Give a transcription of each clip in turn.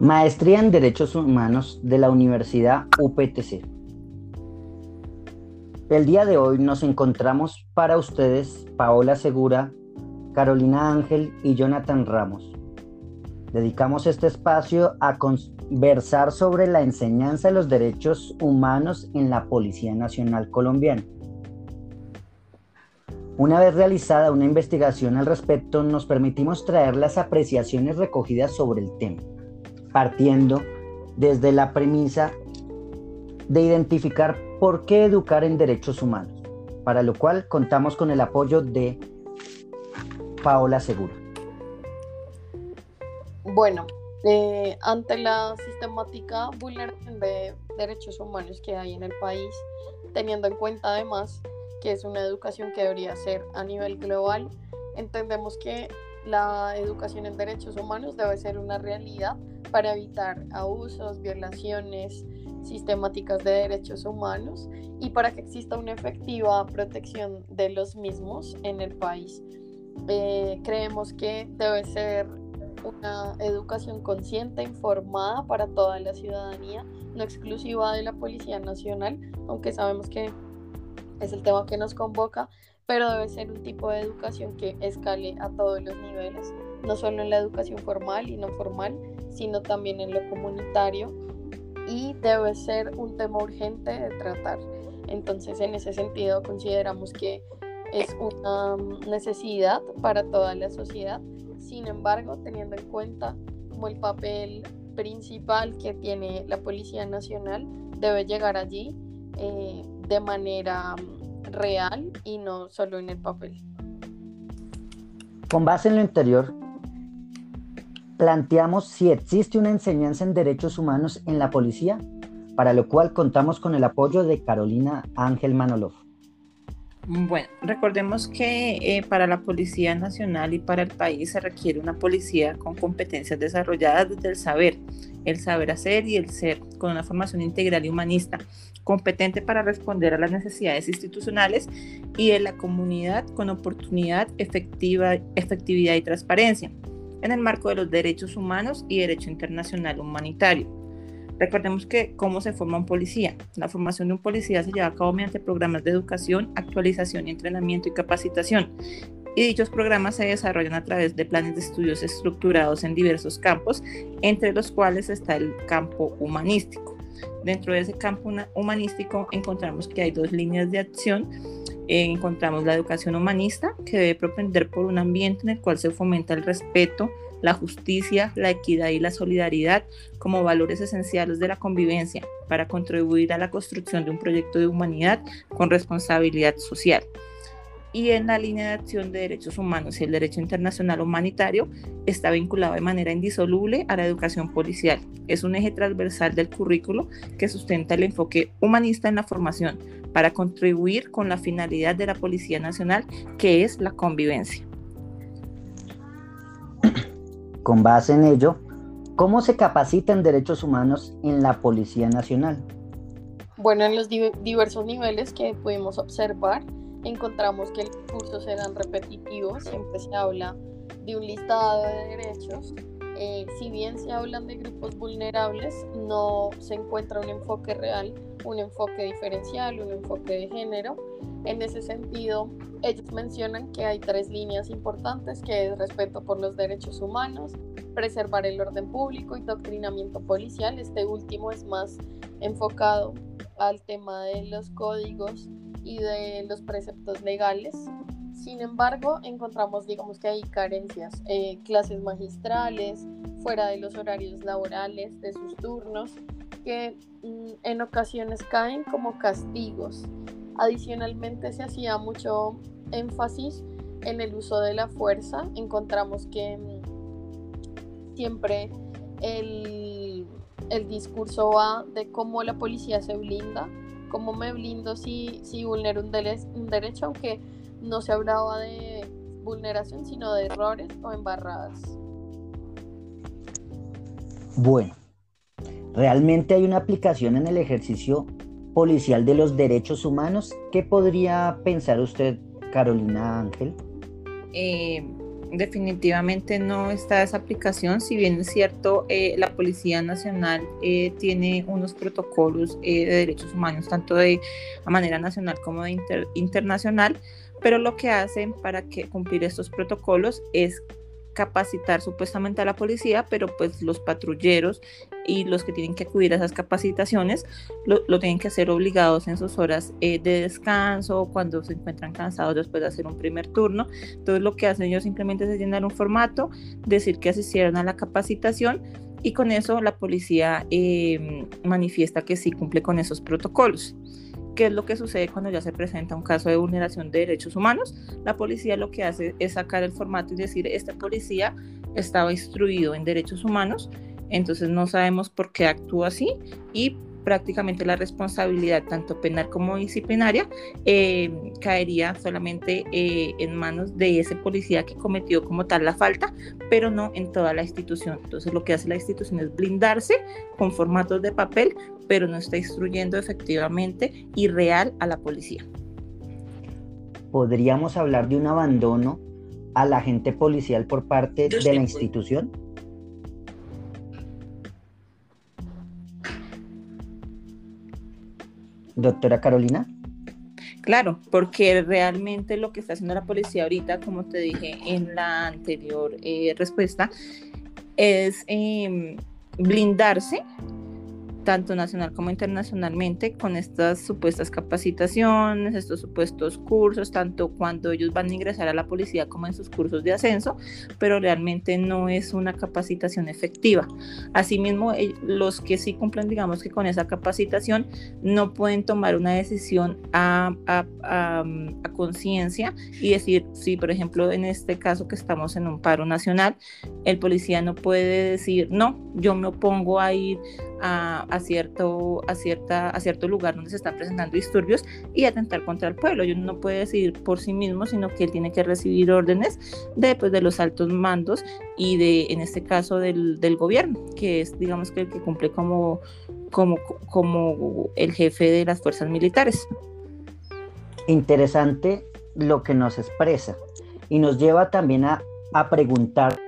Maestría en Derechos Humanos de la Universidad UPTC. El día de hoy nos encontramos para ustedes Paola Segura, Carolina Ángel y Jonathan Ramos. Dedicamos este espacio a conversar sobre la enseñanza de los derechos humanos en la Policía Nacional Colombiana. Una vez realizada una investigación al respecto, nos permitimos traer las apreciaciones recogidas sobre el tema, partiendo desde la premisa de identificar por qué educar en derechos humanos, para lo cual contamos con el apoyo de Paola Segura. Bueno, eh, ante la sistemática vulneración de derechos humanos que hay en el país, teniendo en cuenta además que es una educación que debería ser a nivel global, entendemos que la educación en derechos humanos debe ser una realidad para evitar abusos, violaciones sistemáticas de derechos humanos y para que exista una efectiva protección de los mismos en el país. Eh, creemos que debe ser una educación consciente, informada para toda la ciudadanía, no exclusiva de la Policía Nacional, aunque sabemos que es el tema que nos convoca, pero debe ser un tipo de educación que escale a todos los niveles, no solo en la educación formal y no formal, sino también en lo comunitario y debe ser un tema urgente de tratar. Entonces, en ese sentido, consideramos que es una necesidad para toda la sociedad. Sin embargo, teniendo en cuenta como el papel principal que tiene la Policía Nacional, debe llegar allí eh, de manera real y no solo en el papel. Con base en lo anterior, planteamos si existe una enseñanza en derechos humanos en la policía, para lo cual contamos con el apoyo de Carolina Ángel Manolov. Bueno, recordemos que eh, para la Policía Nacional y para el país se requiere una policía con competencias desarrolladas desde el saber, el saber hacer y el ser, con una formación integral y humanista, competente para responder a las necesidades institucionales y de la comunidad con oportunidad, efectiva, efectividad y transparencia, en el marco de los derechos humanos y derecho internacional humanitario. Recordemos que cómo se forma un policía. La formación de un policía se lleva a cabo mediante programas de educación, actualización y entrenamiento y capacitación. Y dichos programas se desarrollan a través de planes de estudios estructurados en diversos campos, entre los cuales está el campo humanístico. Dentro de ese campo humanístico encontramos que hay dos líneas de acción. Eh, encontramos la educación humanista, que debe propender por un ambiente en el cual se fomenta el respeto, la justicia, la equidad y la solidaridad como valores esenciales de la convivencia para contribuir a la construcción de un proyecto de humanidad con responsabilidad social. Y en la línea de acción de derechos humanos y el derecho internacional humanitario está vinculado de manera indisoluble a la educación policial. Es un eje transversal del currículo que sustenta el enfoque humanista en la formación para contribuir con la finalidad de la Policía Nacional, que es la convivencia. Con base en ello, ¿cómo se capacita en derechos humanos en la Policía Nacional? Bueno, en los diversos niveles que pudimos observar, encontramos que los cursos eran repetitivos, siempre se habla de un listado de derechos. Eh, si bien se hablan de grupos vulnerables, no se encuentra un enfoque real, un enfoque diferencial, un enfoque de género. En ese sentido, ellos mencionan que hay tres líneas importantes, que es respeto por los derechos humanos, preservar el orden público y doctrinamiento policial. Este último es más enfocado al tema de los códigos y de los preceptos legales. Sin embargo, encontramos, digamos que hay carencias, eh, clases magistrales, fuera de los horarios laborales, de sus turnos, que mm, en ocasiones caen como castigos Adicionalmente se hacía mucho énfasis en el uso de la fuerza. Encontramos que mm, siempre el, discurso va de cómo la policía se blinda, cómo me blindo si, si vulnero un, un derecho, aunque no se hablaba de vulneración, sino de errores o embarradas. Bueno, realmente hay una aplicación en el ejercicio policial de los derechos humanos. ¿Qué podría pensar usted, Carolina Ángel? Eh, definitivamente no está esa aplicación, si bien es cierto, eh, la Policía Nacional eh, tiene unos protocolos de derechos humanos, tanto de manera nacional como de internacional, pero lo que hacen para que cumplir estos protocolos es capacitar supuestamente a la policía, pero pues los patrulleros y los que tienen que acudir a esas capacitaciones lo, tienen que hacer obligados en sus horas eh, de descanso, cuando se encuentran cansados después de hacer un primer turno. Entonces lo que hacen ellos simplemente es llenar un formato, decir que asistieron a la capacitación y con eso la policía eh, manifiesta que sí cumple con esos protocolos. ¿Qué es lo que sucede cuando ya se presenta un caso de vulneración de derechos humanos? La policía lo que hace es sacar el formato y decir, este policía estaba instruido en derechos humanos, entonces no sabemos por qué actúa así y prácticamente la responsabilidad tanto penal como disciplinaria eh, caería solamente eh, en manos de ese policía que cometió como tal la falta, pero no en toda la institución. Entonces lo que hace la institución es blindarse con formatos de papel, pero no está instruyendo efectivamente y real a la policía. ¿Podríamos hablar de un abandono al agente policial por parte de la institución? Doctora Carolina. Claro, porque realmente lo que está haciendo la policía ahorita, como te dije en la anterior eh, respuesta, es em, blindarse tanto nacional como internacionalmente, con estas supuestas capacitaciones, estos supuestos cursos, tanto cuando ellos van a ingresar a la policía como en sus cursos de ascenso, pero realmente no es una capacitación efectiva. Asimismo, eh, los que sí cumplen, digamos que con esa capacitación, no pueden tomar una decisión a, a, a, a conciencia y decir, si por ejemplo en este caso que estamos en un paro nacional, el policía no puede decir, no, yo me opongo a ir a, cierto, a, cierta, a cierto lugar donde se están presentando disturbios y atentar contra el pueblo. Yo no puede decidir por sí mismo, sino que él tiene que recibir órdenes de, pues, de los altos mandos y de, en este caso, del, del gobierno, que es, digamos, que el que cumple como, como, como el jefe de las fuerzas militares. Interesante lo que nos expresa y nos lleva también a, a preguntar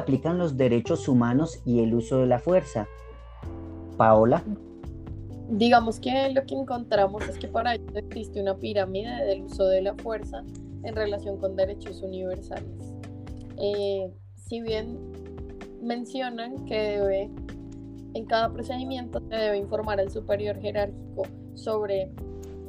aplican los derechos humanos y el uso de la fuerza. Paola. Digamos que lo que encontramos es que para ello existe una pirámide del uso de la fuerza en relación con derechos universales. Eh, si bien mencionan que debe, en cada procedimiento se debe informar al superior jerárquico sobre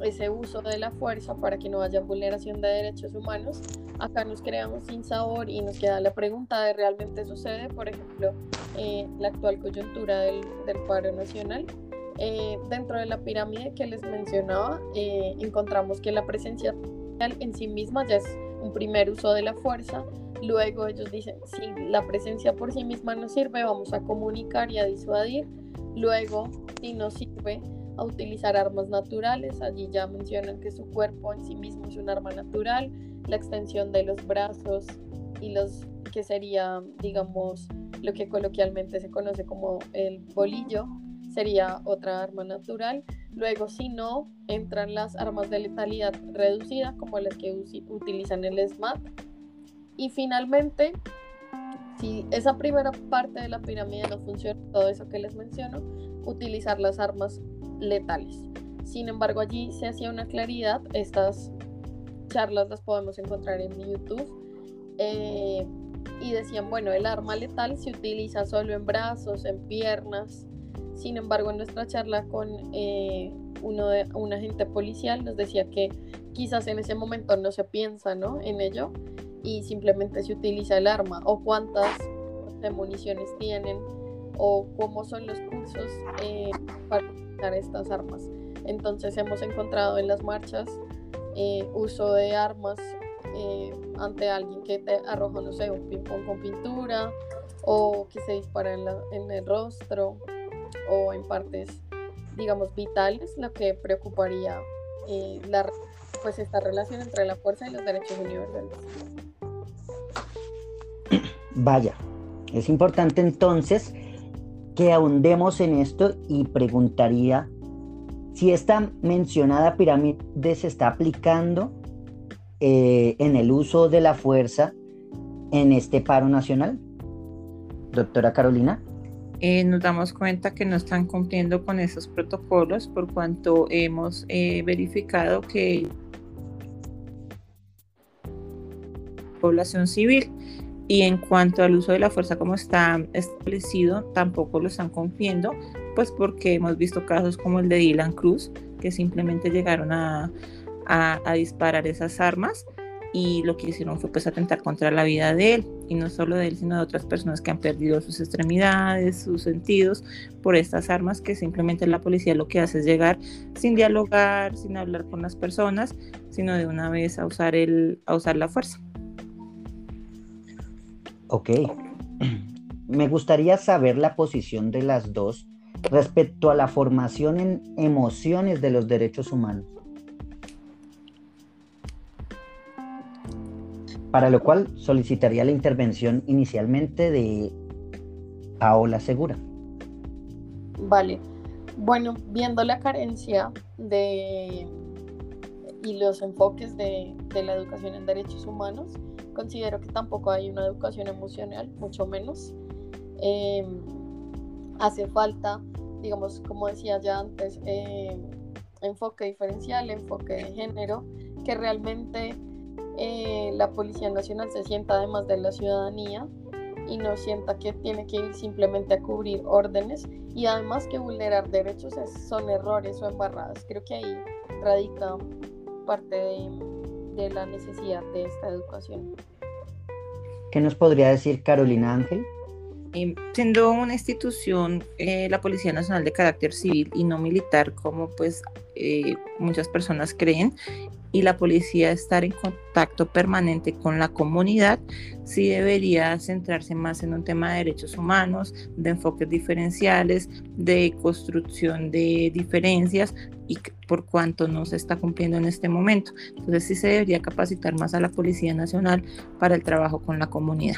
ese uso de la fuerza para que no haya vulneración de derechos humanos, acá nos creamos sin sabor y nos queda la pregunta de realmente sucede, por ejemplo, eh, la actual coyuntura del, del paro nacional. Eh, dentro de la pirámide que les mencionaba, eh, encontramos que la presencia en sí misma ya es un primer uso de la fuerza. Luego ellos dicen, si la presencia por sí misma no sirve, vamos a comunicar y a disuadir. Luego, si no sirve, a utilizar armas naturales. Allí ya mencionan que su cuerpo en sí mismo es un arma natural, la extensión de los brazos y los que sería, digamos, lo que coloquialmente se conoce como el bolillo, sería otra arma natural. Luego, si no, entran las armas de letalidad reducida, como las que utilizan el SMAT. Y finalmente, si esa primera parte de la pirámide no funciona, todo eso que les menciono, utilizar las armas letales. Sin embargo, allí se hacía una claridad, estas charlas las podemos encontrar en YouTube, eh, y decían, bueno, el arma letal se utiliza solo en brazos, en piernas, sin embargo, en nuestra charla con eh, un agente policial nos decía que quizás en ese momento no se piensa ¿no? en ello y simplemente se utiliza el arma o cuántas municiones tienen o cómo son los cursos eh, para estas armas. Entonces hemos encontrado en las marchas eh, uso de armas eh, ante alguien que te arroja, no sé, un ping-pong con pintura o que se dispara en, en, el rostro o en partes, digamos, vitales, lo que preocuparía la, pues esta relación entre la fuerza y los derechos universales. Vaya, es importante entonces que ahondemos en esto y preguntaría si esta mencionada pirámide se está aplicando eh, en el uso de la fuerza en este paro nacional? Doctora Carolina. Eh, nos damos cuenta que no están cumpliendo con esos protocolos por cuanto hemos eh, verificado que población civil y en cuanto al uso de la fuerza como está establecido tampoco lo están cumpliendo pues porque hemos visto casos como el de Dylan Cruz que simplemente llegaron a, disparar esas armas y lo que hicieron fue pues atentar contra la vida de él y no solo de él sino de otras personas que han perdido sus extremidades, sus sentidos por estas armas que simplemente la policía lo que hace es llegar sin dialogar, sin hablar con las personas, sino de una vez a usar el a usar la fuerza. Ok. Me gustaría saber la posición de las dos respecto a la formación en emociones de los derechos humanos. para lo cual solicitaría la intervención inicialmente de Paola Segura. Vale. Bueno, viendo la carencia de y los enfoques de, la educación en derechos humanos, considero que tampoco hay una educación emocional, mucho menos. Em, hace falta, digamos, como decía ya antes, em, enfoque diferencial, enfoque de género, que realmente eh, la Policía Nacional se sienta además de la ciudadanía y no sienta que tiene que ir simplemente a cubrir órdenes y además que vulnerar derechos son errores o embarradas. Creo que ahí radica parte de, la necesidad de esta educación. ¿Qué nos podría decir Carolina Ángel? Eh, siendo una institución, eh, la Policía Nacional de carácter civil y no militar, como pues muchas personas creen, y la policía estar en contacto permanente con la comunidad, sí debería centrarse más en un tema de derechos humanos, de enfoques diferenciales, de construcción de diferencias y por cuanto no se está cumpliendo en este momento. Entonces sí se debería capacitar más a la Policía Nacional para el trabajo con la comunidad.